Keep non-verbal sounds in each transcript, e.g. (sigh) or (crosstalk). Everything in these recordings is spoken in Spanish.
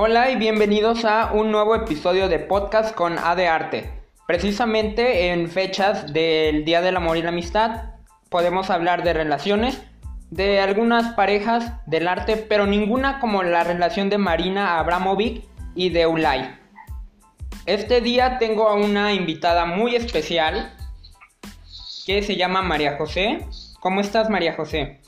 Hola y bienvenidos a un nuevo episodio de podcast con A de Arte. Precisamente en fechas del Día del Amor y la Amistad podemos hablar de relaciones, de algunas parejas del arte, pero ninguna como la relación de Marina Abramovic y de Ulay. Este día tengo a una invitada muy especial que se llama María José. ¿Cómo estás María José?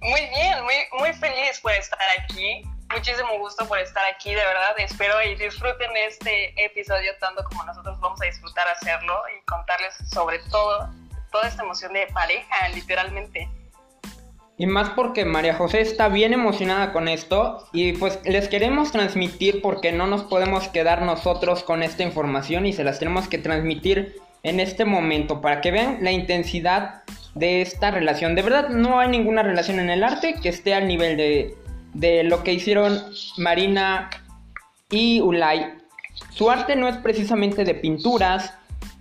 Muy bien, muy, muy feliz por estar aquí muchísimo gusto por estar aquí, de verdad. Espero y disfruten este episodio tanto como nosotros vamos a disfrutar hacerlo y contarles sobre todo, toda esta emoción de pareja, literalmente. Y más porque María José está bien emocionada con esto y pues les queremos transmitir porque no nos podemos quedar nosotros con esta información y se las tenemos que transmitir en este momento para que vean la intensidad de esta relación. De verdad no hay ninguna relación en el arte que esté al nivel de de lo que hicieron Marina y Ulay. Su arte no es precisamente de pinturas,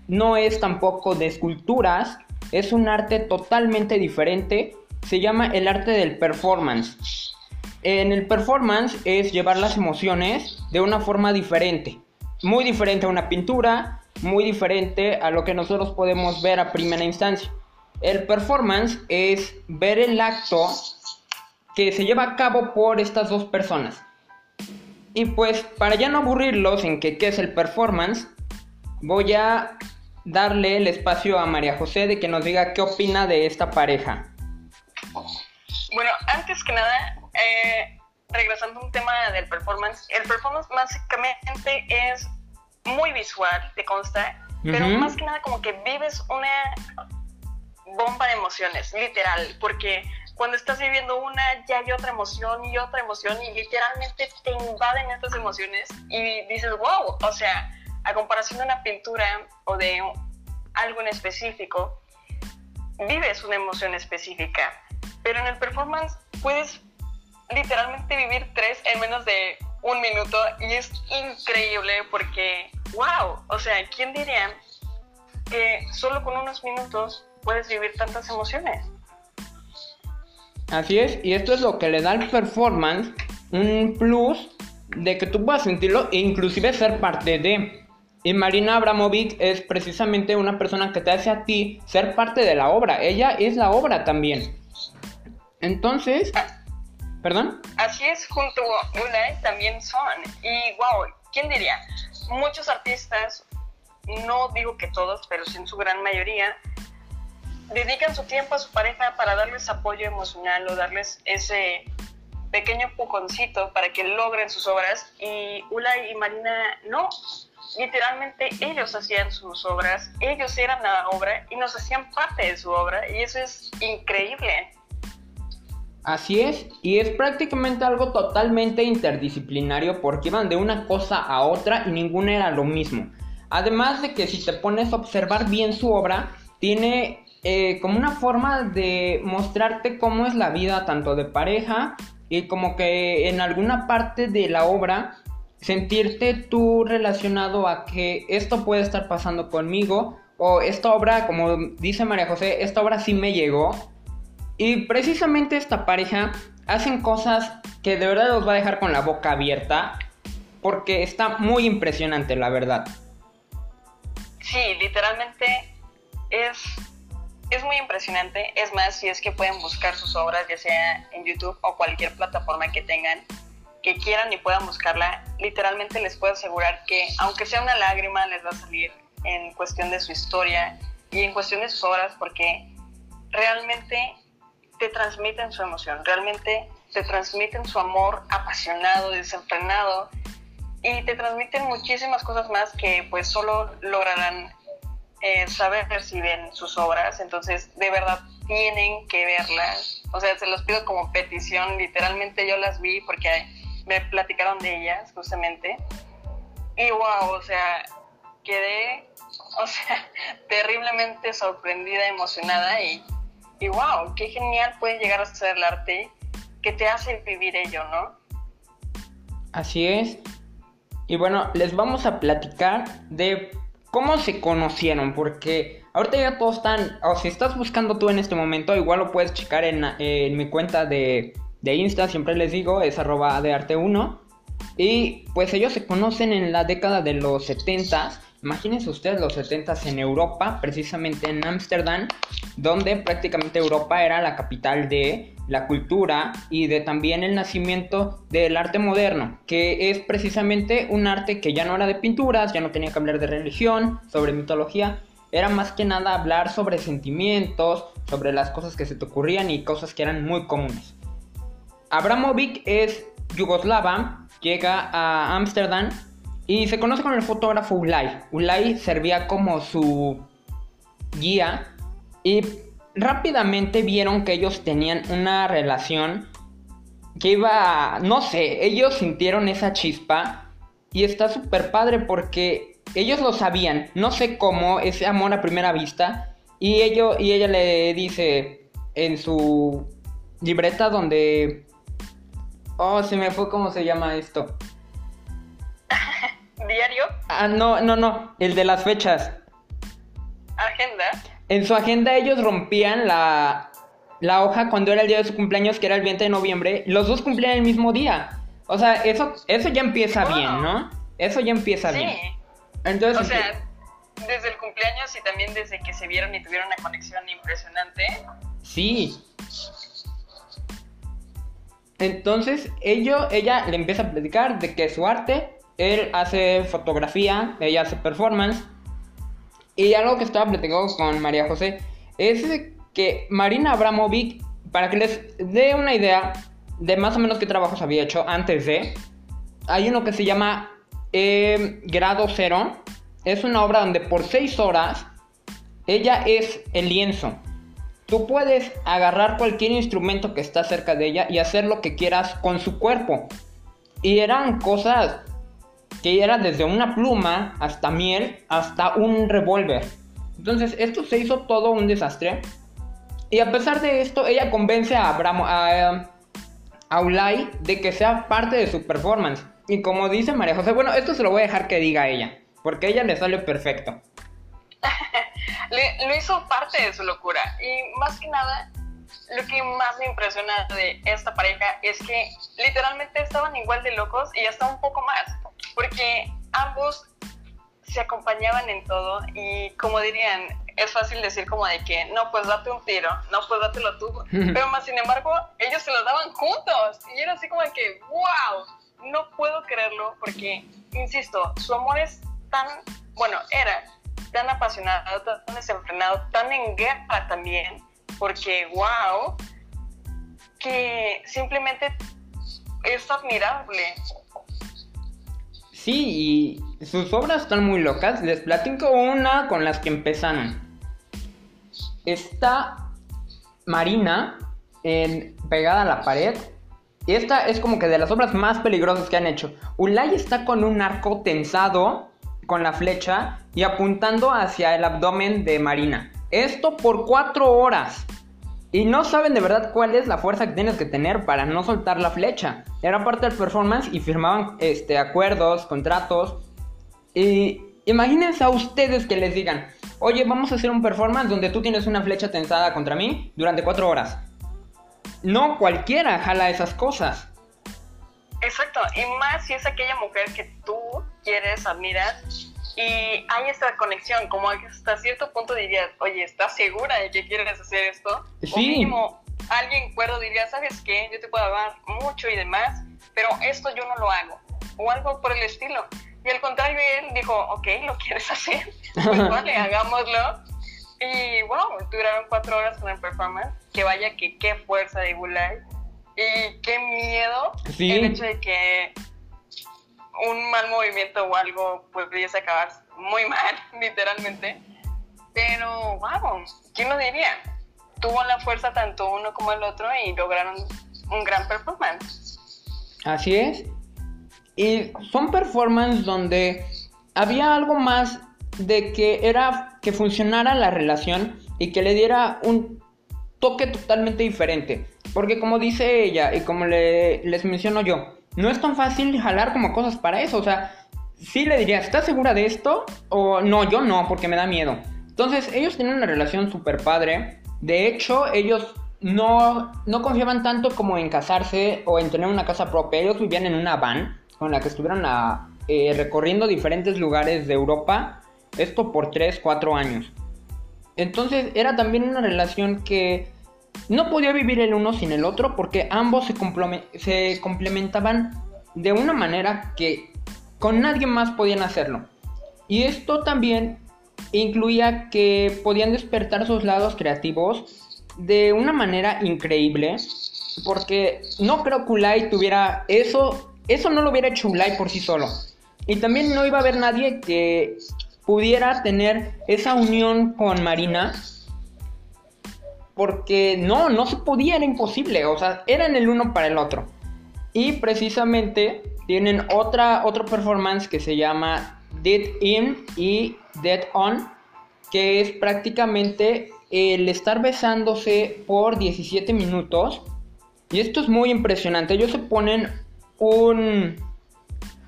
no es tampoco de esculturas, es un arte totalmente diferente, se llama el arte del performance. En el performance es llevar las emociones de una forma diferente, muy diferente a una pintura, muy diferente a lo que nosotros podemos ver a primera instancia. El performance es ver el acto que se lleva a cabo por estas dos personas. Y pues para ya no aburrirlos en que qué es el performance, voy a darle el espacio a María José de que nos diga qué opina de esta pareja. Bueno, antes que nada, eh, regresando a un tema del performance, el performance básicamente es muy visual, te consta, pero más que nada como que vives una bomba de emociones, literal, porque cuando estás viviendo una, ya hay otra emoción y otra emoción y literalmente te invaden estas emociones y dices, wow, o sea, a comparación de una pintura o de algo en específico, vives una emoción específica, pero en el performance puedes literalmente vivir tres en menos de un minuto y es increíble porque, wow, o sea, ¿quién diría que solo con unos minutos puedes vivir tantas emociones? Así es, y esto es lo que le da al performance un plus de que tú puedas sentirlo e inclusive ser parte de. Y Marina Abramovic es precisamente una persona que te hace a ti ser parte de la obra. Ella es la obra también. Entonces, ¿perdón? Así es, junto a Una también son. Y wow, ¿quién diría? Muchos artistas, no digo que todos, pero sí en su gran mayoría, dedican su tiempo a su pareja para darles apoyo emocional o darles ese pequeño pujoncito para que logren sus obras y Ula y Marina no. Literalmente ellos hacían sus obras, ellos eran la obra y nos hacían parte de su obra y eso es increíble. Así es, y es prácticamente algo totalmente interdisciplinario porque iban de una cosa a otra y ninguna era lo mismo. Además de que si te pones a observar bien su obra, tiene eh, como una forma de mostrarte cómo es la vida tanto de pareja y como que en alguna parte de la obra sentirte tú relacionado a que esto puede estar pasando conmigo o esta obra, como dice María José, esta obra sí me llegó. Y precisamente esta pareja hacen cosas que de verdad los va a dejar con la boca abierta porque está muy impresionante, la verdad. Sí, literalmente es es muy impresionante. Es más, si es que pueden buscar sus obras, ya sea en YouTube o cualquier plataforma que tengan, que quieran y puedan buscarla, literalmente les puedo asegurar que aunque sea una lágrima, les va a salir en cuestión de su historia y en cuestión de sus obras, porque realmente te transmiten su emoción, realmente te transmiten su amor apasionado, desenfrenado y te transmiten muchísimas cosas más que pues solo lograrán eh, saber si ven sus obras, entonces de verdad tienen que verlas. O sea, se los pido como petición, literalmente yo las vi porque me platicaron de ellas justamente. Y wow, o sea, quedé, o sea, (laughs) terriblemente sorprendida, emocionada y, y wow, qué genial puede llegar a ser el arte que te hace vivir ello, ¿no? Así es. Y bueno, les vamos a platicar de ¿Cómo se conocieron? Porque ahorita ya todos están, o si estás buscando tú en este momento, igual lo puedes checar en, mi cuenta de, de, Insta, siempre les digo, es arroba de arte 1. Y pues ellos se conocen en la década de los 70. Imagínense ustedes los 70 en Europa, precisamente en Ámsterdam, donde prácticamente Europa era la capital de la cultura y de también el nacimiento del arte moderno, que es precisamente un arte que ya no era de pinturas, ya no tenía que hablar de religión, sobre mitología, era más que nada hablar sobre sentimientos, sobre las cosas que se te ocurrían y cosas que eran muy comunes. Abramovic es yugoslava, llega a Ámsterdam y se conoce con el fotógrafo Ulay. Ulay servía como su guía y rápidamente vieron que ellos tenían una relación que iba, no sé, ellos sintieron esa chispa y está súper padre porque ellos lo sabían, no sé cómo, ese amor a primera vista y, ello, y ella le dice en su libreta donde... Oh, se me fue cómo se llama esto. (laughs) ¿Diario? Ah, no, no, no, el de las fechas. ¿Agenda? En su agenda ellos rompían la, la hoja cuando era el día de su cumpleaños, que era el 20 de noviembre. Los dos cumplían el mismo día. O sea, eso, eso ya empieza bien, ¿no? Eso ya empieza bien. Entonces, o sea, desde el cumpleaños y también desde que se vieron y tuvieron una conexión impresionante. Sí. Entonces, ello, ella le empieza a platicar de que su arte él hace fotografía, ella hace performance. Y algo que estaba platicando con María José es que Marina Abramovic, para que les dé una idea de más o menos qué trabajos había hecho antes de, hay uno que se llama eh, Grado Cero. Es una obra donde por seis horas ella es el lienzo. Tú puedes agarrar cualquier instrumento que está cerca de ella y hacer lo que quieras con su cuerpo. Y eran cosas que era desde una pluma hasta miel hasta un revólver. Entonces esto se hizo todo un desastre. Y a pesar de esto, ella convence a Abramo, a, a Ulay de que sea parte de su performance. Y como dice María José, bueno, esto se lo voy a dejar que diga ella, porque a ella le sale perfecto. (laughs) lo hizo parte de su locura. Y más que nada, lo que más me impresiona de esta pareja es que literalmente estaban igual de locos y hasta un poco más porque ambos se acompañaban en todo y como dirían, es fácil decir como de que, no, pues date un tiro, no, pues dátelo tú, (laughs) pero más sin embargo, ellos se lo daban juntos y era así como de que, wow, no puedo creerlo porque, insisto, su amor es tan, bueno, era tan apasionado, tan desenfrenado, tan en guerra también, porque, wow, que simplemente es admirable. Sí, y sus obras están muy locas. Les platico una con las que empezaron. Está Marina en, pegada a la pared. Y esta es como que de las obras más peligrosas que han hecho. Ulay está con un arco tensado con la flecha y apuntando hacia el abdomen de Marina. Esto por cuatro horas. Y no saben de verdad cuál es la fuerza que tienes que tener para no soltar la flecha. Era parte del performance y firmaban este, acuerdos, contratos. Y imagínense a ustedes que les digan, oye, vamos a hacer un performance donde tú tienes una flecha tensada contra mí durante cuatro horas. No cualquiera jala esas cosas. Exacto, y más si es aquella mujer que tú quieres, admirar y hay esta conexión, como hasta cierto punto dirías, oye, ¿estás segura de que quieres hacer esto? Sí. O mínimo, alguien cuerdo diría, ¿sabes qué? Yo te puedo hablar mucho y demás, pero esto yo no lo hago. O algo por el estilo. Y al contrario, él dijo, ok, ¿lo quieres hacer? (laughs) Pues vale, hagámoslo. Y wow, duraron cuatro horas con el performance. Que vaya que qué fuerza de Gulay. Y qué miedo sí. el hecho de que un mal movimiento o algo pudiese acabar muy mal, (laughs) literalmente. Pero, wow, ¿quién lo diría? Tuvo la fuerza tanto uno como el otro y lograron un gran performance. Así es. Y son performances donde había algo más de que era que funcionara la relación y que le diera un toque totalmente diferente. Porque como dice ella y como le, les menciono yo, no es tan fácil jalar como cosas para eso. O sea, sí le diría, ¿estás segura de esto? O no, yo no, porque me da miedo. Entonces, ellos tienen una relación súper padre. De hecho, ellos no, no confiaban tanto como en casarse o en tener una casa propia. Ellos vivían en una van con la que estuvieron eh, recorriendo diferentes lugares de Europa, esto por 3, 4 años. Entonces era también una relación que no podía vivir el uno sin el otro porque ambos se, se complementaban de una manera que con nadie más podían hacerlo. Y esto también incluía que podían despertar sus lados creativos de una manera increíble. Porque no creo que Ulay tuviera eso. Eso no lo hubiera hecho Ulay por sí solo. Y también no iba a haber nadie que pudiera tener esa unión con Marina. Porque no, no se podía, era imposible. O sea, eran el uno para el otro. Y precisamente tienen otra, performance que se llama Dead In y Dead On. Que es prácticamente el estar besándose por 17 minutos. Y esto es muy impresionante. Ellos se ponen un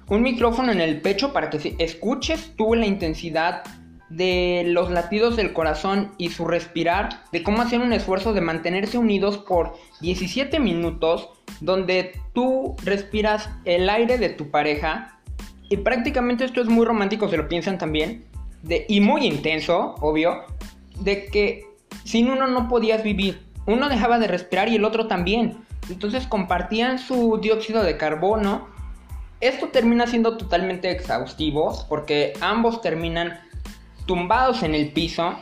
un micrófono en el pecho para que escuches tú la intensidad de los latidos del corazón y su respirar, de cómo hacen un esfuerzo de mantenerse unidos por 17 minutos, donde tú respiras el aire de tu pareja, y prácticamente esto es muy romántico, se lo piensan también, de, y muy intenso, obvio, de que sin uno no podías vivir, uno dejaba de respirar y el otro también, entonces compartían su dióxido de carbono, esto termina siendo totalmente exhaustivo porque ambos terminan tumbados en el piso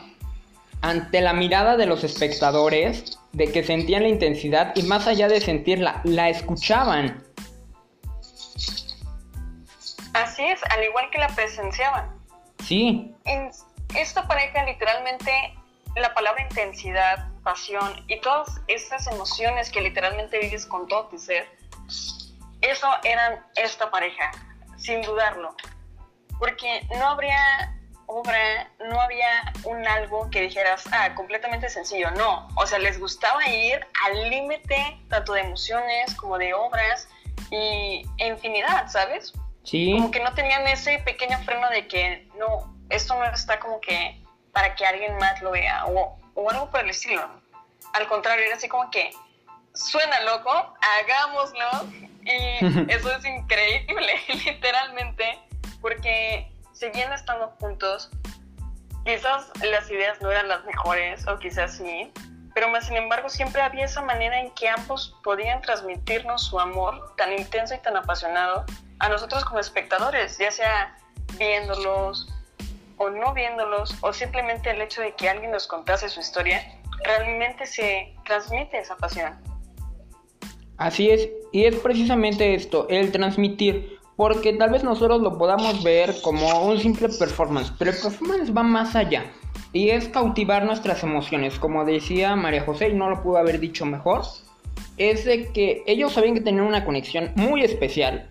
ante la mirada de los espectadores de que sentían la intensidad y más allá de sentirla, la escuchaban. Así es, al igual que la presenciaban. Sí. En esta pareja literalmente la palabra intensidad, pasión y todas esas emociones que literalmente vives con todo tu ser eso eran esta pareja, sin dudarlo. Porque no habría obra, no había un algo que dijeras, ah, completamente sencillo. No, o sea, les gustaba ir al límite tanto de emociones como de obras y infinidad, ¿sabes? Sí. Como que no tenían ese pequeño freno de que no, esto no está como que para que alguien más lo vea o, o algo por el estilo. Al contrario, era así como que suena loco, hagámoslo y (laughs) eso es increíble, (laughs) literalmente, porque seguían estando juntos. Quizás las ideas no eran las mejores, o quizás sí, pero más sin embargo siempre había esa manera en que ambos podían transmitirnos su amor tan intenso y tan apasionado a nosotros como espectadores, ya sea viéndolos o no viéndolos, o simplemente el hecho de que alguien nos contase su historia, realmente se transmite esa pasión. Así es, y es precisamente esto, el transmitir, porque tal vez nosotros lo podamos ver como un simple performance, pero el performance va más allá, y es cautivar nuestras emociones, como decía María José, y no lo pudo haber dicho mejor, es de que ellos sabían que tenían una conexión muy especial,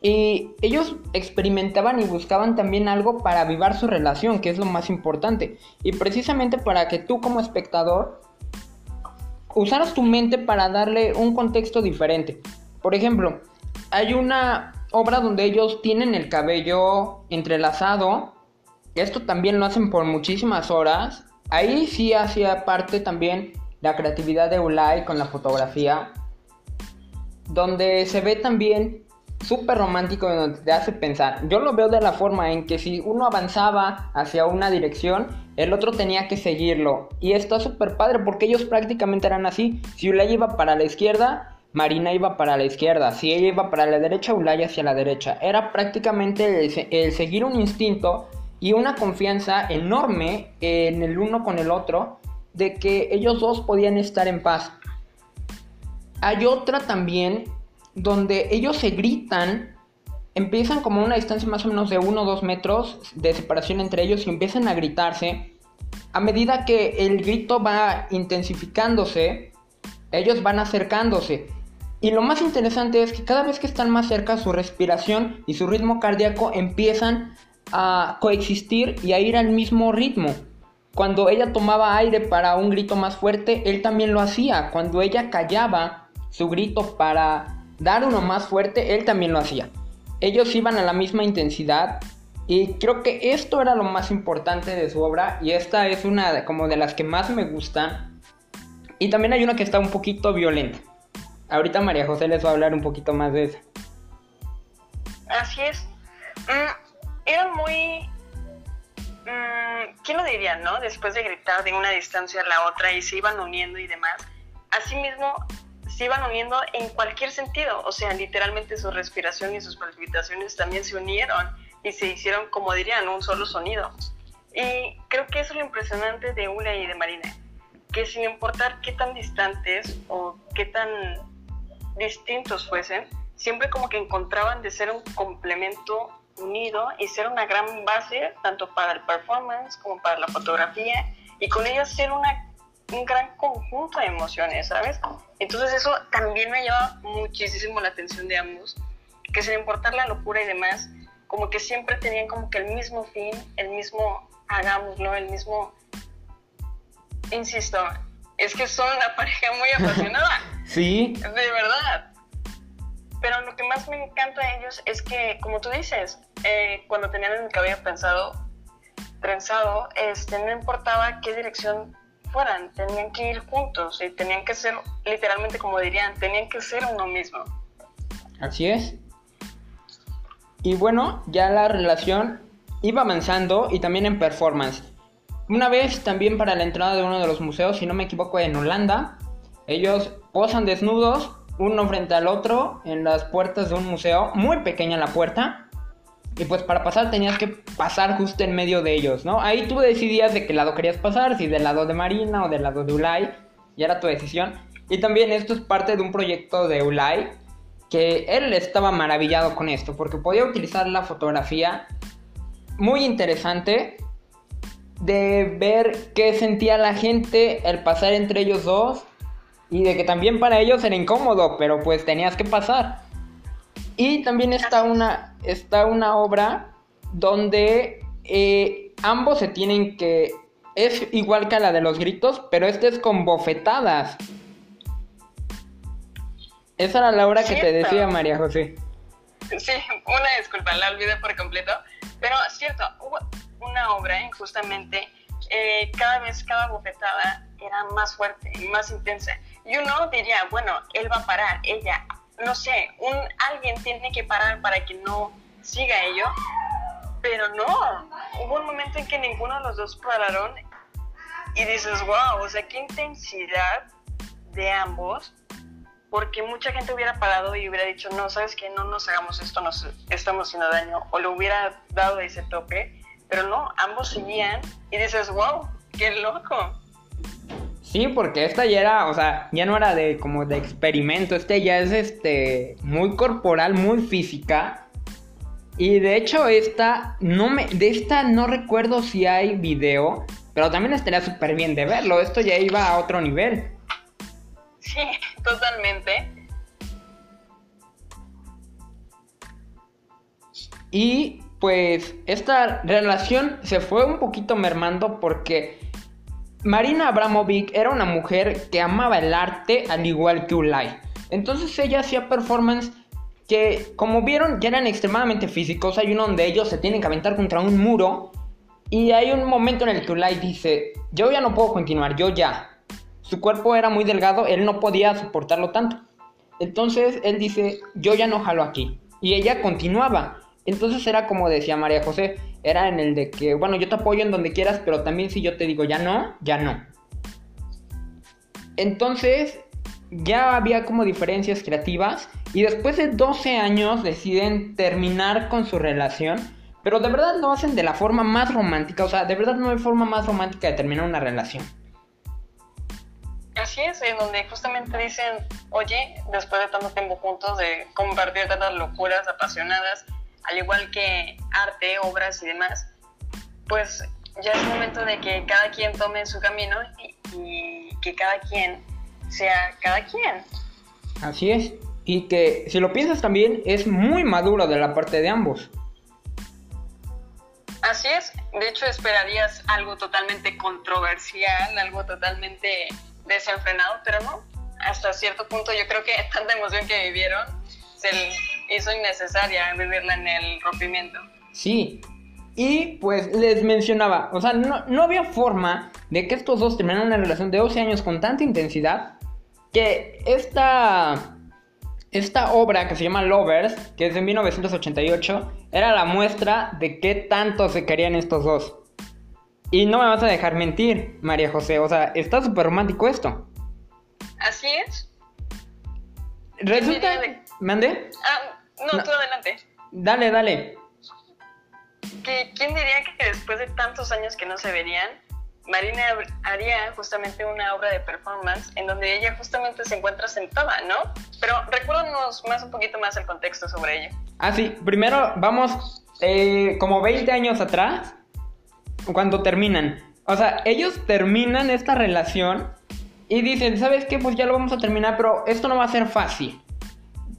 y ellos experimentaban y buscaban también algo para avivar su relación, que es lo más importante, y precisamente para que tú como espectador usaras tu mente para darle un contexto diferente. Por ejemplo, hay una obra donde ellos tienen el cabello entrelazado. Esto también lo hacen por muchísimas horas. Ahí sí hacía parte también la creatividad de Ulay con la fotografía. Donde se ve también súper romántico donde te hace pensar. Yo lo veo de la forma en que si uno avanzaba hacia una dirección, el otro tenía que seguirlo. Y está súper padre porque ellos prácticamente eran así. Si Ulay iba para la izquierda, Marina iba para la izquierda. Si ella iba para la derecha, Ulay hacia la derecha. Era prácticamente el, seguir un instinto y una confianza enorme en el uno con el otro de que ellos dos podían estar en paz. Hay otra también donde ellos se gritan, empiezan como a una distancia más o menos de 1 o 2 metros de separación entre ellos y empiezan a gritarse. A medida que el grito va intensificándose, ellos van acercándose. Y lo más interesante es que cada vez que están más cerca, su respiración y su ritmo cardíaco empiezan a coexistir y a ir al mismo ritmo. Cuando ella tomaba aire para un grito más fuerte, él también lo hacía. Cuando ella callaba su grito para dar uno más fuerte, él también lo hacía. Ellos iban a la misma intensidad y creo que esto era lo más importante de su obra y esta es una como de las que más me gustan. Y también hay una que está un poquito violenta. Ahorita María José les va a hablar un poquito más de esa. Así es. Mm, eran muy... Mm, ¿Quién lo diría, no? Después de gritar de una distancia a la otra y se iban uniendo y demás. Asimismo, se iban uniendo en cualquier sentido. O sea, literalmente su respiración y sus palpitaciones también se unieron y se hicieron, como dirían, un solo sonido. Y creo que eso es lo impresionante de Ula y de Marina, que sin importar qué tan distantes o qué tan distintos fuesen, siempre como que encontraban de ser un complemento unido y ser una gran base tanto para el performance como para la fotografía y con ellas ser una, un gran conjunto de emociones, ¿sabes? Entonces eso también me llama muchísimo la atención de ambos, que sin importar la locura y demás, como que siempre tenían como que el mismo fin, el mismo hagámoslo, el mismo, insisto, es que son una pareja muy apasionada. (laughs) sí. De verdad. Pero lo que más me encanta de ellos es que, como tú dices, eh, cuando tenían el cabello pensado, trenzado, este, no importaba qué dirección fueran, tenían que ir juntos y tenían que ser, literalmente como dirían, tenían que ser uno mismo. Así es. Y bueno, ya la relación iba avanzando y también en performance. Una vez también para la entrada de uno de los museos, si no me equivoco, en Holanda, ellos posan desnudos, uno frente al otro, en las puertas de un museo, muy pequeña la puerta. Y pues para pasar tenías que pasar justo en medio de ellos, ¿no? Ahí tú decidías de qué lado querías pasar, si del lado de Marina o del lado de Ulay, ya era tu decisión. Y también esto es parte de un proyecto de Ulay, que él estaba maravillado con esto, porque podía utilizar la fotografía muy interesante de ver qué sentía la gente al pasar entre ellos dos y de que también para ellos era incómodo, pero pues tenías que pasar. Y también está una, está una obra donde eh, ambos se tienen que... Es igual que la de los gritos, pero este es con bofetadas. Esa era la obra que te decía María José. Sí, una disculpa, la olvidé por completo. Pero es cierto, hubo una obra en justamente eh, cada vez, cada bofetada era más fuerte más intensa. Y uno diría, bueno, él va a parar, ella, no sé, un, alguien tiene que parar para que no siga ello. Pero no, hubo un momento en que ninguno de los dos pararon y dices, wow, o sea, qué intensidad de ambos porque mucha gente hubiera parado y hubiera dicho, no, sabes que no nos hagamos esto, nos estamos haciendo daño, o le hubiera dado ese toque, pero no, ambos seguían y dices, wow, qué loco. Sí, porque esta ya era, o sea, ya no era de como de experimento, este ya es este muy corporal, muy física. Y de hecho esta no me de esta no recuerdo si hay video, pero también estaría súper bien de verlo. Esto ya iba a otro nivel. Sí, totalmente. Y pues esta relación se fue un poquito mermando porque Marina Abramovic era una mujer que amaba el arte al igual que Ulay. Entonces ella hacía performance que, como vieron, ya eran extremadamente físicos. Hay uno donde ellos se tienen que aventar contra un muro. Y hay un momento en el que Ulay dice, yo ya no puedo continuar, yo ya. Su cuerpo era muy delgado, él no podía soportarlo tanto. Entonces él dice, yo ya no jalo aquí. Y ella continuaba. Entonces era como decía María José, era en el de que, bueno, yo te apoyo en donde quieras, pero también si yo te digo ya no, ya no. Entonces ya había como diferencias creativas y después de 12 años deciden terminar con su relación, pero de verdad lo hacen de la forma más romántica, o sea, de verdad no hay forma más romántica de terminar una relación. Así es, en donde justamente dicen, oye, después de tanto tiempo juntos, de compartir tantas locuras apasionadas, al igual que arte, obras y demás, pues ya es momento de que cada quien tome su camino y, que cada quien sea cada quien. Así es, y que si lo piensas también es muy maduro de la parte de ambos. Así es, de hecho esperarías algo totalmente controversial, algo totalmente desenfrenado, pero no. Hasta cierto punto yo creo que (laughs) tanta emoción que vivieron se hizo innecesaria vivirla en el rompimiento. Sí, y pues les mencionaba, o sea, no, no, había forma de que estos dos terminaran una relación de 12 años con tanta intensidad que esta, esta obra que se llama Lovers, que es de 1988, era la muestra de qué tanto se querían estos dos. Y no me vas a dejar mentir, María José, o sea, está súper romántico esto. Así es. Resulta... ¿Mande? Ah, no, tú adelante. Dale, dale. ¿Quién diría que después de tantos años que no se verían, Marina haría justamente una obra de performance en donde ella justamente se encuentra sentada, ¿no? Pero recuérdanos más un poquito más el contexto sobre ello. Ah, sí. Primero vamos eh, como 20 años atrás, cuando terminan. O sea, ellos terminan esta relación y dicen, ¿sabes qué? Pues ya lo vamos a terminar, pero esto no va a ser fácil.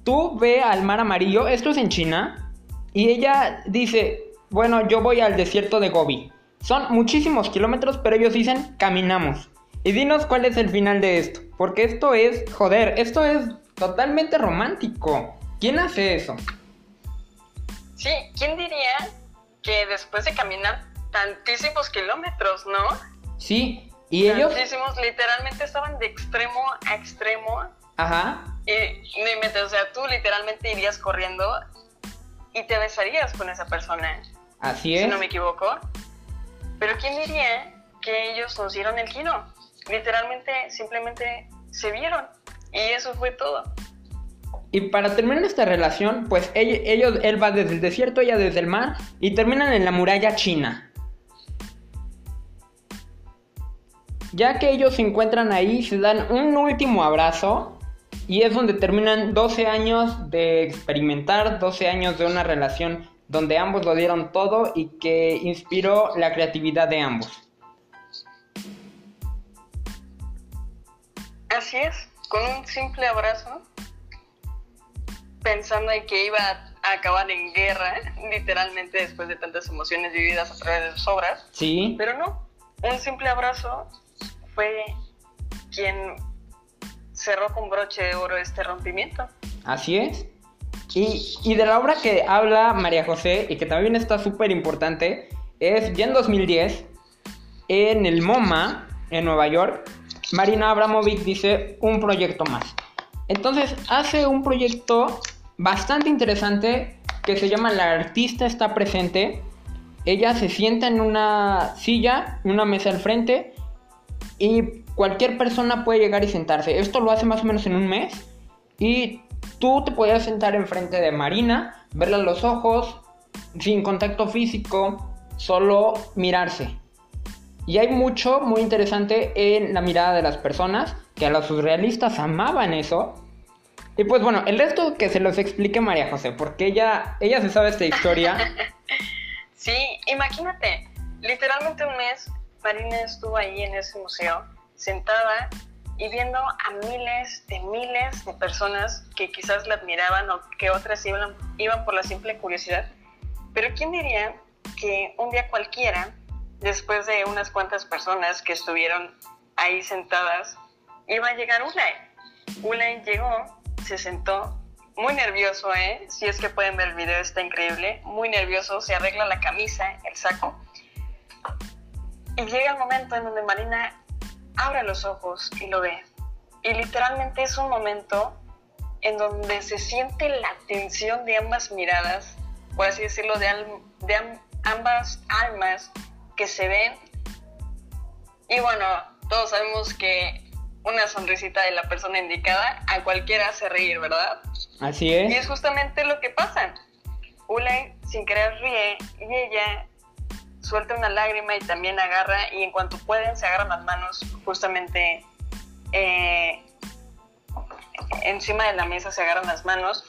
Tú ve al mar amarillo, esto es en China, y ella dice, bueno, yo voy al desierto de Gobi. Son muchísimos kilómetros, pero ellos dicen caminamos. Y dinos cuál es el final de esto. Porque esto es, joder, esto es totalmente romántico. ¿Quién hace eso? Sí, ¿quién diría que después de caminar tantísimos kilómetros, no? Sí, y ellos... Tantísimos, literalmente estaban de extremo a extremo. Ajá. Y, y o sea, tú literalmente irías corriendo y te besarías con esa persona. Así es. Si no me equivoco. Pero ¿quién diría que ellos nos dieron el giro? Literalmente, simplemente se vieron. Y eso fue todo. Y para terminar esta relación, pues ellos, él va desde el desierto, ella desde el mar, y terminan en la muralla china. Ya que ellos se encuentran ahí, se dan un último abrazo, y es donde terminan 12 años de experimentar, 12 años de una relación donde ambos lo dieron todo y que inspiró la creatividad de ambos. Así es, con un simple abrazo, pensando en que iba a acabar en guerra, literalmente después de tantas emociones vividas a través de sus obras. Sí. Pero no, un simple abrazo fue quien cerró con broche de oro este rompimiento. Así es. Y, de la obra que habla María José y que también está súper importante es ya en 2010 en el MoMA en Nueva York Marina Abramovic dice un proyecto más. Entonces hace un proyecto bastante interesante que se llama La artista está presente. Ella se sienta en una silla, una mesa al frente y cualquier persona puede llegar y sentarse. Esto lo hace más o menos en un mes y Tú te podías sentar enfrente de Marina, verla a los ojos, sin contacto físico, solo mirarse. Y hay mucho muy interesante en la mirada de las personas, que a los surrealistas amaban eso. Y pues bueno, el resto que se los explique María José, porque ella, ella se sabe esta historia. (laughs) sí, imagínate, literalmente un mes Marina estuvo ahí en ese museo, sentada y viendo a miles de miles de personas que quizás la admiraban o que otras iban, por la simple curiosidad. Pero ¿quién diría que un día cualquiera, después de unas cuantas personas que estuvieron ahí sentadas, iba a llegar Ulay? Ulay llegó, se sentó, muy nervioso, ¿eh? Si es que pueden ver el video, está increíble. Muy nervioso, se arregla la camisa, el saco. Y llega el momento en donde Marina abre los ojos y lo ve. Y literalmente es un momento en donde se siente la tensión de ambas miradas, por así decirlo, de, de ambas almas que se ven. Y bueno, todos sabemos que una sonrisita de la persona indicada a cualquiera hace reír, ¿verdad? Así es. Y es justamente lo que pasa. Ulay sin querer ríe y ella suelta una lágrima y también agarra y en cuanto pueden se agarran las manos justamente eh, encima de la mesa se agarran las manos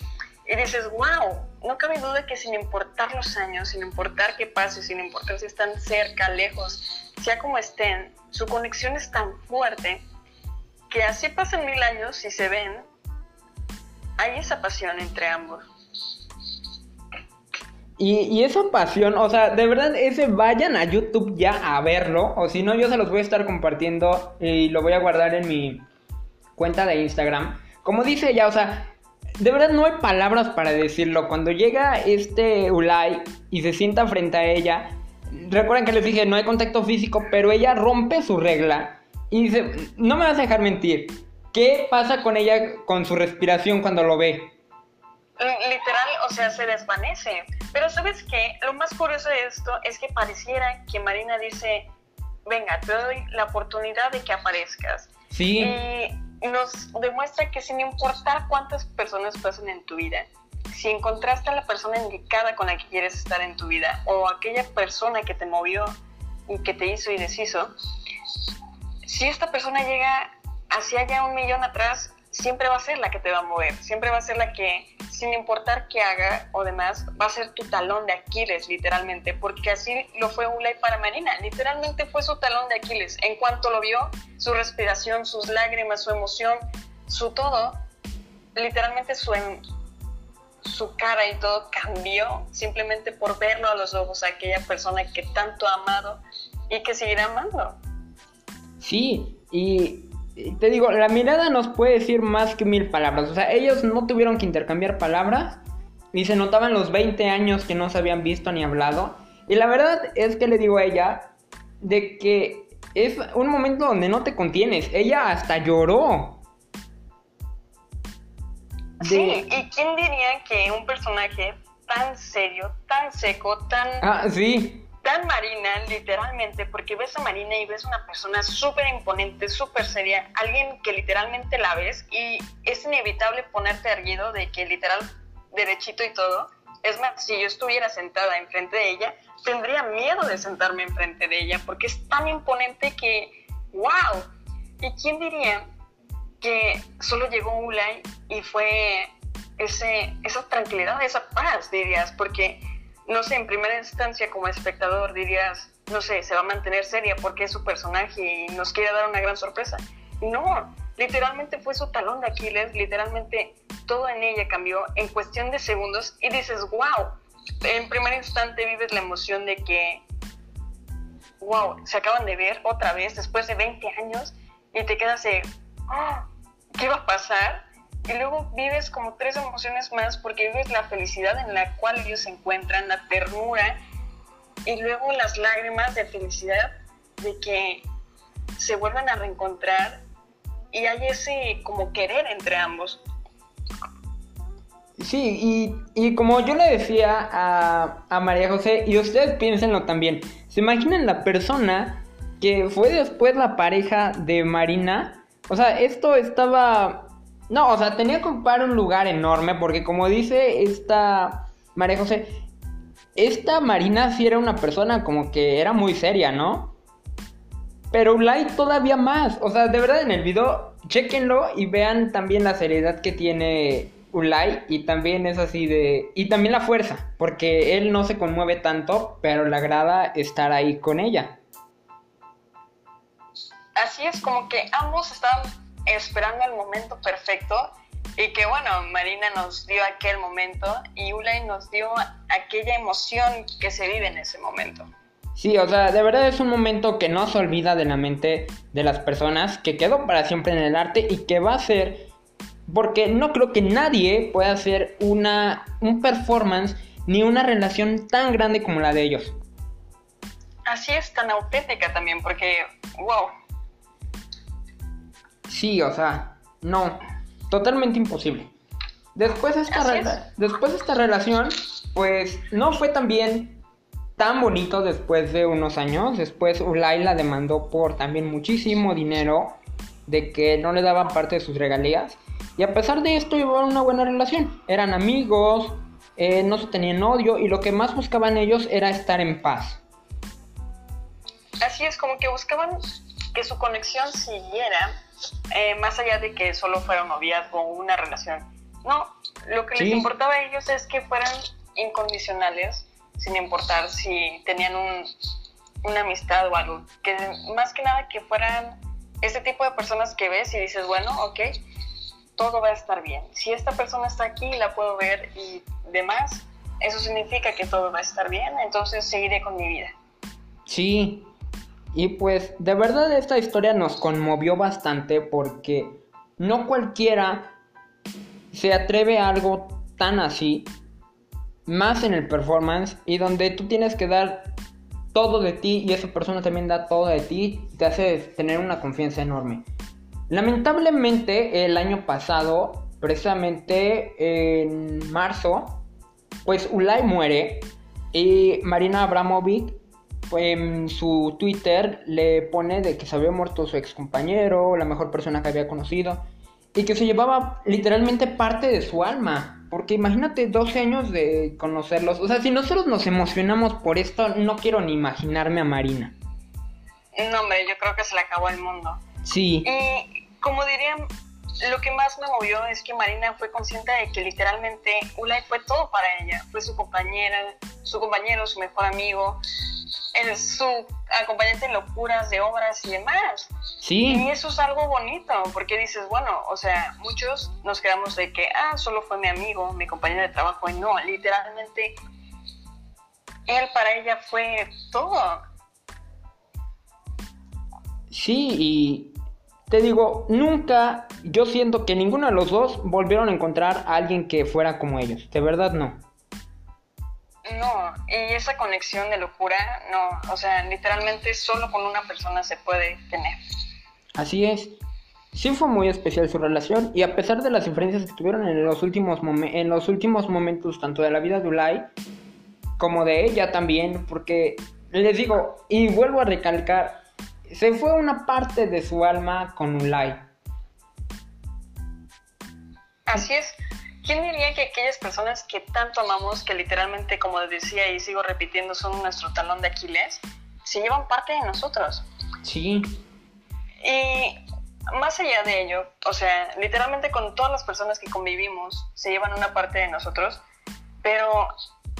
y dices, wow, no cabe duda que sin importar los años, sin importar qué pase, sin importar si están cerca, lejos, sea como estén, su conexión es tan fuerte que así pasan mil años y se ven, hay esa pasión entre ambos. Y, esa pasión, o sea, de verdad, ese vayan a YouTube ya a verlo. O si no, yo se los voy a estar compartiendo y lo voy a guardar en mi cuenta de Instagram. Como dice ella, o sea, de verdad no hay palabras para decirlo. Cuando llega este Ulay y se sienta frente a ella, recuerden que les dije, no hay contacto físico, pero ella rompe su regla y dice, no me vas a dejar mentir. ¿Qué pasa con ella con su respiración cuando lo ve? literal, o sea, se desvanece. Pero sabes qué, lo más curioso de esto es que pareciera que Marina dice, venga, te doy la oportunidad de que aparezcas. Sí. Y nos demuestra que sin importar cuántas personas pasen en tu vida, si encontraste a la persona indicada con la que quieres estar en tu vida o aquella persona que te movió y que te hizo y deshizo, si esta persona llega hacia allá un millón atrás, siempre va a ser la que te va a mover, siempre va a ser la que, sin importar qué haga o demás, va a ser tu talón de Aquiles, literalmente, porque así lo fue Ulay para Marina, literalmente fue su talón de Aquiles. En cuanto lo vio, su respiración, sus lágrimas, su emoción, su todo, literalmente su, su cara y todo cambió simplemente por verlo a los ojos a aquella persona que tanto ha amado y que seguirá amando. Sí, y te digo, la mirada nos puede decir más que mil palabras. O sea, ellos no tuvieron que intercambiar palabras. Y se notaban los 20 años que no se habían visto ni hablado. Y la verdad es que le digo a ella de que es un momento donde no te contienes. Ella hasta lloró. Sí, ¿y quién diría que un personaje tan serio, tan seco, tan... Ah, sí literalmente, porque ves a Marina y ves una persona súper imponente, súper seria, alguien que literalmente la ves y es inevitable ponerte erguido de que literal derechito y todo. Es más, si yo estuviera sentada enfrente de ella, tendría miedo de sentarme enfrente de ella porque es tan imponente que, wow. ¿Y quién diría que solo llegó Ulay y fue ese, esa tranquilidad, esa paz, dirías? Porque no sé, en primera instancia como espectador dirías, no sé, se va a mantener seria porque es su personaje y nos quiere dar una gran sorpresa. No, literalmente fue su talón de Aquiles, literalmente todo en ella cambió en cuestión de segundos y dices, wow, en primer instante vives la emoción de que, wow, se acaban de ver otra vez después de 20 años y te quedas de, oh, ¿qué va a pasar? Y luego vives como tres emociones más porque vives la felicidad en la cual ellos se encuentran, la ternura y luego las lágrimas de felicidad de que se vuelvan a reencontrar y hay ese como querer entre ambos. Sí, y, como yo le decía a, a María José, y ustedes piénsenlo también, ¿se imaginan la persona que fue después la pareja de Marina? O sea, esto estaba no, o sea, tenía que ocupar un lugar enorme porque como dice esta María José, esta Marina sí era una persona como que era muy seria, ¿no? Pero Ulay todavía más. O sea, de verdad en el video, chequenlo y vean también la seriedad que tiene Ulay y también es así de... Y también la fuerza, porque él no se conmueve tanto, pero le agrada estar ahí con ella. Así es, como que ambos estaban esperando el momento perfecto y que bueno, Marina nos dio aquel momento y Ulay nos dio aquella emoción que se vive en ese momento. Sí, o sea, de verdad es un momento que no se olvida de la mente de las personas, que quedó para siempre en el arte y que va a ser, porque no creo que nadie pueda hacer una, un performance ni una relación tan grande como la de ellos. Así es, tan auténtica también, porque, wow, Sí, o sea, no, totalmente imposible. Después esta, después esta relación, pues no fue tan bien, tan bonito después de unos años. Después Ulay la demandó por también muchísimo dinero, de que no le daban parte de sus regalías. Y a pesar de esto, llevaban una buena relación. Eran amigos, eh, no se tenían odio y lo que más buscaban ellos era estar en paz. Así es, como que buscaban que su conexión siguiera eh, más allá de que solo fuera un noviazgo o una relación. No, lo que les importaba a ellos es que fueran incondicionales, sin importar si tenían un, una amistad o algo. Que más que nada que fueran ese tipo de personas que ves y dices, bueno, ok, todo va a estar bien. Si esta persona está aquí, la puedo ver y demás, eso significa que todo va a estar bien, entonces seguiré con mi vida. Sí, y pues de verdad esta historia nos conmovió bastante porque no cualquiera se atreve a algo tan así, más en el performance y donde tú tienes que dar todo de ti y esa persona también da todo de ti, te hace tener una confianza enorme. Lamentablemente el año pasado precisamente en marzo, pues Ulay muere y Marina Abramovic en su Twitter le pone de que se había muerto su ex compañero, la mejor persona que había conocido, y que se llevaba literalmente parte de su alma. Porque imagínate 12 años de conocerlos. O sea, si nosotros nos emocionamos por esto, no quiero ni imaginarme a Marina. No, hombre, yo creo que se le acabó el mundo. Sí. Y como dirían, lo que más me movió es que Marina fue consciente de que literalmente Ulay fue todo para ella. Fue su compañera, su compañero, su mejor amigo, su acompañante en locuras de obras y demás. Sí. Y eso es algo bonito, porque dices, bueno, o sea, muchos nos quedamos de que, ah, solo fue mi amigo, mi compañero de trabajo, y no, literalmente, él para ella fue todo. Sí, y te digo, nunca, yo siento que ninguno de los dos volvieron a encontrar a alguien que fuera como ellos, de verdad no. No, y esa conexión de locura, no, o sea, literalmente solo con una persona se puede tener. Así es. Sí fue muy especial su relación y a pesar de las diferencias que tuvieron en los últimos, en los últimos momentos tanto de la vida de Ulay como de ella también, porque les digo, y vuelvo a recalcar, se fue una parte de su alma con Ulay. Así es. ¿Quién diría que aquellas personas que tanto amamos, que literalmente, como decía y sigo repitiendo, son nuestro talón de Aquiles, se llevan parte de nosotros? Sí. Y más allá de ello, o sea, literalmente con todas las personas que convivimos, se llevan una parte de nosotros, pero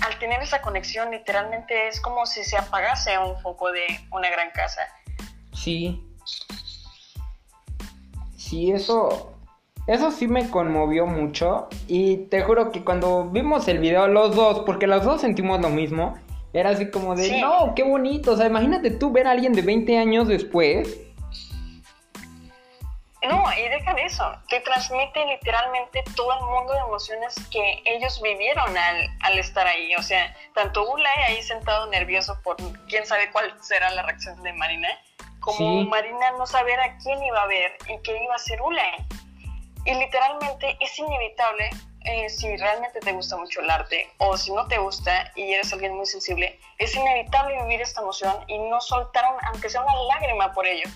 al tener esa conexión, literalmente es como si se apagase un foco de una gran casa. Sí. Sí, eso eso sí me conmovió mucho y te juro que cuando vimos el video los dos, porque los dos sentimos lo mismo, era así como de, no, qué bonito, o sea, imagínate tú ver a alguien de 20 años después. No, y deja de eso, te transmite literalmente todo el mundo de emociones que ellos vivieron al, al estar ahí, o sea, tanto Ulay ahí sentado nervioso por quién sabe cuál será la reacción de Marina, como Marina no saber a quién iba a ver y qué iba a ser Ulay. Y literalmente es inevitable, eh, si realmente te gusta mucho el arte o si no te gusta y eres alguien muy sensible, es inevitable vivir esta emoción y no soltar, aunque sea una lágrima por ello.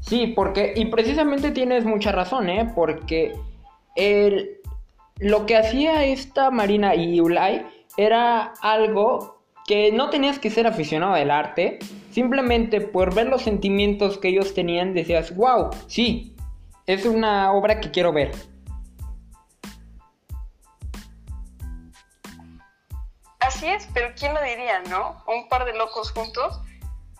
Sí, porque, y precisamente tienes mucha razón, ¿eh? Porque el, lo que hacía esta Marina y Ulay era algo que no tenías que ser aficionado del arte, simplemente por ver los sentimientos que ellos tenían decías, wow, sí, es una obra que quiero ver. Así es, pero ¿quién lo diría, no? Un par de locos juntos.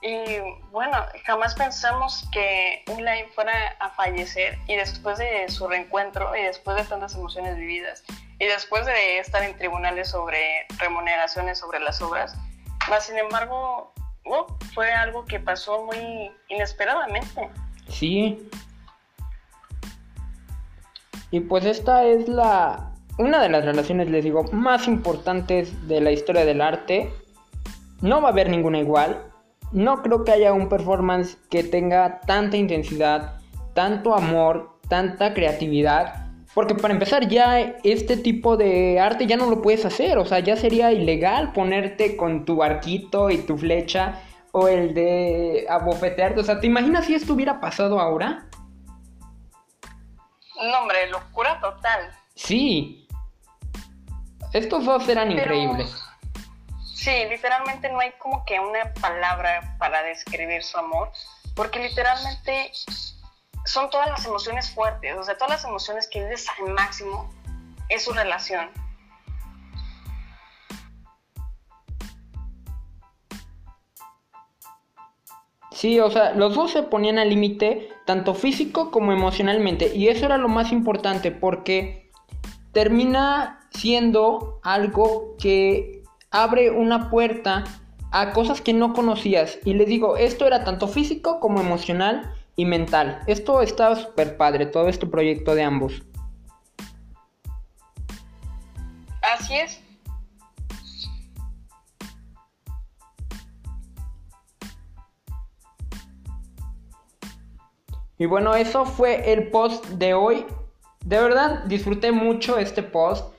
Y bueno, jamás pensamos que Ulay fuera a fallecer y después de su reencuentro y después de tantas emociones vividas y después de estar en tribunales sobre remuneraciones sobre las obras, más sin embargo, fue algo que pasó muy inesperadamente. Sí, y pues esta es la una de las relaciones, les digo, más importantes de la historia del arte. No va a haber ninguna igual. No creo que haya un performance que tenga tanta intensidad, tanto amor, tanta creatividad. Porque para empezar ya este tipo de arte ya no lo puedes hacer. O sea, ya sería ilegal ponerte con tu arquito y tu flecha o el de abofetearte. O sea, ¿te imaginas si esto hubiera pasado ahora? No, hombre, locura total. Sí. Estos dos eran increíbles. Sí, literalmente no hay como que una palabra para describir su amor, porque literalmente son todas las emociones fuertes, o sea, todas las emociones que vives al máximo es su relación. Sí, o sea, los dos se ponían al límite, tanto físico como emocionalmente, y eso era lo más importante porque termina siendo algo que abre una puerta a cosas que no conocías. Y les digo, esto era tanto físico como emocional y mental. Esto estaba súper padre, todo este proyecto de ambos. Así es. Y bueno, eso fue el post de hoy de verdad disfruté mucho este post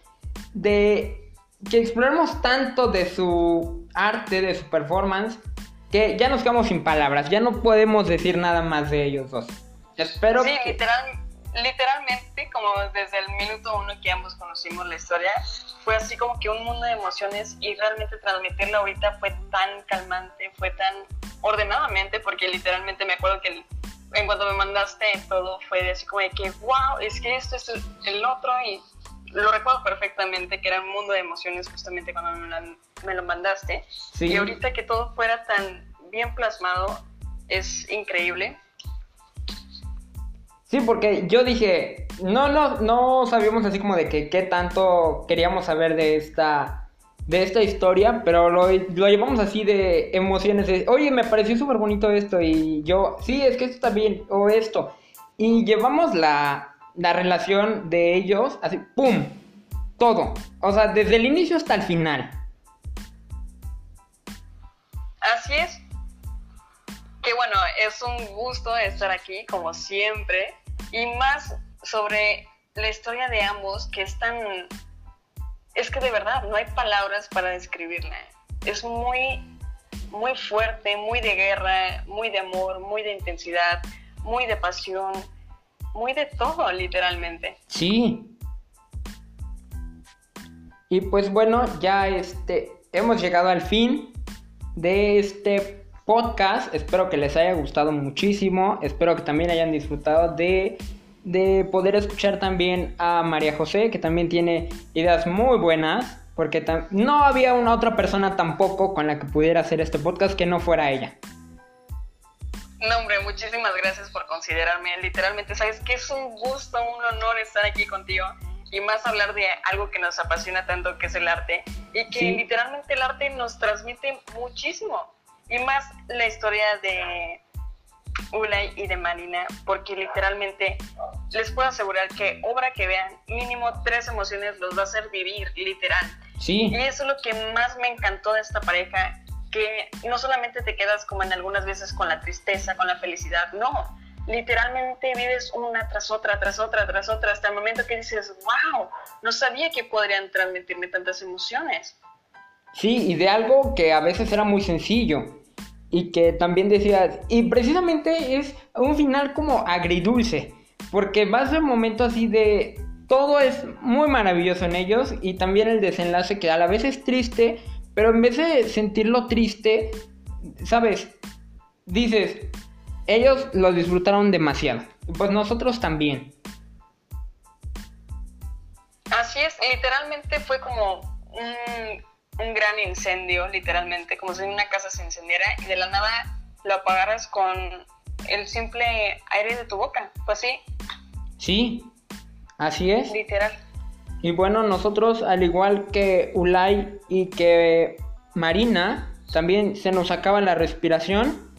de que exploramos tanto de su arte, de su performance, que ya nos quedamos sin palabras, ya no podemos decir nada más de ellos dos. Espero sí, literal, literalmente, como desde el minuto uno que ambos conocimos la historia, fue así como que un mundo de emociones y realmente transmitirlo ahorita fue tan calmante, fue tan ordenadamente, porque literalmente me acuerdo que en cuanto me mandaste todo fue así como de que, wow, es que esto es el otro y lo recuerdo perfectamente, que era un mundo de emociones justamente cuando me, lo mandaste. Y ahorita que todo fuera tan bien plasmado, es increíble. Sí, porque yo dije, no, no, no sabíamos así como de que qué tanto queríamos saber de esta, de esta historia, pero lo, lo llevamos así de emociones, de, oye, me pareció súper bonito esto, y yo, sí, es que esto está bien, o esto. Y llevamos la, la relación de ellos, así, ¡pum! Todo. O sea, desde el inicio hasta el final. Así es. Que bueno, es un gusto estar aquí, como siempre. Y más sobre la historia de ambos, que es tan... Es que de verdad, no hay palabras para describirla. Es muy, muy fuerte, muy de guerra, muy de amor, muy de intensidad, muy de pasión muy de todo, literalmente. Sí. Y pues bueno, ya este hemos llegado al fin de este podcast. Espero que les haya gustado muchísimo. Espero que también hayan disfrutado de, de poder escuchar también a María José, que también tiene ideas muy buenas. Porque no había una otra persona tampoco con la que pudiera hacer este podcast que no fuera ella. No, hombre, muchísimas gracias por considerarme. Literalmente, sabes que es un gusto, un honor estar aquí contigo y más hablar de algo que nos apasiona tanto, que es el arte, y que literalmente el arte nos transmite muchísimo. Y más la historia de Ulay y de Marina, porque literalmente les puedo asegurar que obra que vean, mínimo tres emociones los va a hacer vivir, literal. Sí. Y eso es lo que más me encantó de esta pareja, que no solamente te quedas como en algunas veces con la tristeza, con la felicidad, no, literalmente vives una tras otra, tras otra, tras otra, hasta el momento que dices, wow, no sabía que podrían transmitirme tantas emociones. Sí, y de algo que a veces era muy sencillo y que también decías, y precisamente es un final como agridulce, porque vas de un momento así de todo es muy maravilloso en ellos y también el desenlace que a la vez es triste, pero en vez de sentirlo triste, ¿sabes? Dices, ellos lo disfrutaron demasiado. Pues nosotros también. Así es, literalmente fue como un, gran incendio, literalmente, como si una casa se encendiera y de la nada lo apagaras con el simple aire de tu boca. Pues sí. Sí, así es. Literal. Y bueno, nosotros, al igual que Ulay y que Marina, también se nos acaba la respiración.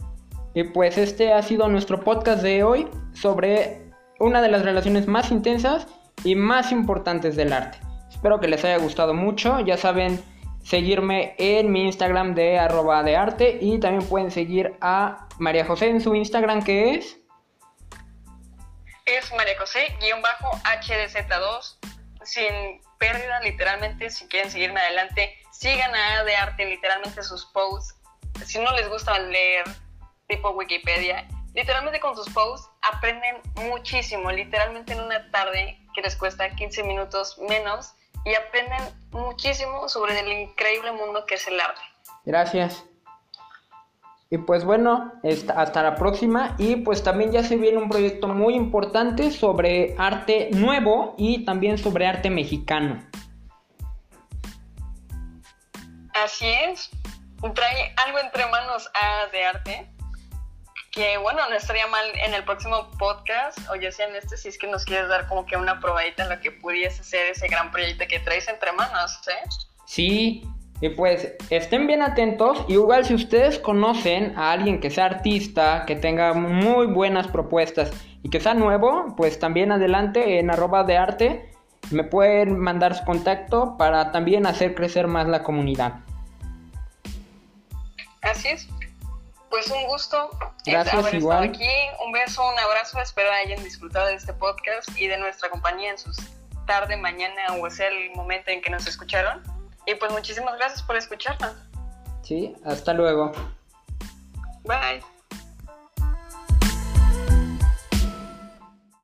Y pues este ha sido nuestro podcast de hoy sobre una de las relaciones más intensas y más importantes del arte. Espero que les haya gustado mucho. Ya saben seguirme en mi Instagram de arroba de arte y también pueden seguir a María José en su Instagram que es... Es María José-HDZ2 sin pérdida, literalmente, si quieren seguirme adelante, sigan a de arte, literalmente sus posts. Si no les gusta leer tipo Wikipedia, literalmente con sus posts aprenden muchísimo, literalmente en una tarde que les cuesta 15 minutos menos y aprenden muchísimo sobre el increíble mundo que es el arte. Gracias. Y pues bueno, hasta la próxima. Y pues también ya se viene un proyecto muy importante sobre arte nuevo y también sobre arte mexicano. Así es. Trae algo entre manos a de arte. Que bueno, no estaría mal en el próximo podcast, o ya sea en este, si es que nos quieres dar como que una probadita en lo que pudiese ser ese gran proyecto que traes entre manos, ¿eh? Sí, y pues estén bien atentos. Y igual si ustedes conocen a alguien que sea artista, que tenga muy buenas propuestas y que sea nuevo, pues también adelante en arroba de arte me pueden mandar su contacto para también hacer crecer más la comunidad. Así es. Pues un gusto este, Gracias, igual. aquí. Un beso, un abrazo. Espero hayan disfrutado de este podcast y de nuestra compañía en sus tarde, mañana o sea el momento en que nos escucharon. Y pues muchísimas gracias por escucharnos. Sí, hasta luego. Bye.